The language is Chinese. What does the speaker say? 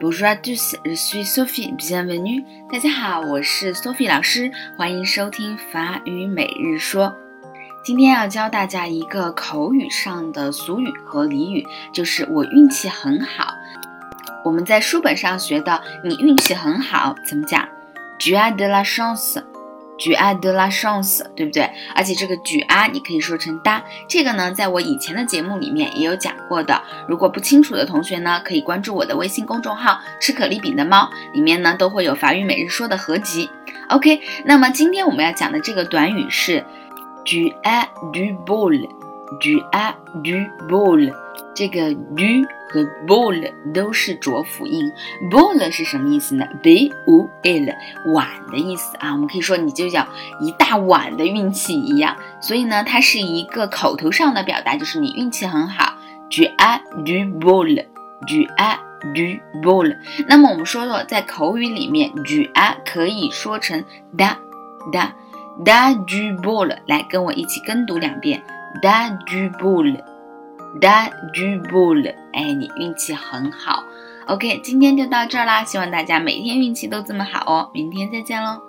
Bonjour à tous, je suis Sophie. Bienvenue. 大家好，我是 Sophie 老师，欢迎收听法语每日说。今天要教大家一个口语上的俗语和俚语，就是我运气很好。我们在书本上学的，你运气很好，怎么讲？Tu as de la chance. Tu as de la chance，对不对？而且这个举啊你可以说成 da，这个呢，在我以前的节目里面也有讲过的。如果不清楚的同学呢，可以关注我的微信公众号“吃可丽饼的猫”，里面呢都会有法语每日说的合集。OK，那么今天我们要讲的这个短语是 tu as du bol，tu a du bol，这个 du。和 bol 都是浊辅音，bol 是什么意思呢？b u l 碗的意思啊，我们可以说你就叫一大碗的运气一样，所以呢，它是一个口头上的表达，就是你运气很好。tu a du bol，tu as du bol。那么我们说说，在口语里面，tu a 可以说成 da da da du bol。来，跟我一起跟读两遍，da du bol。Da du bol，哎，你运气很好。OK，今天就到这儿啦，希望大家每天运气都这么好哦。明天再见喽。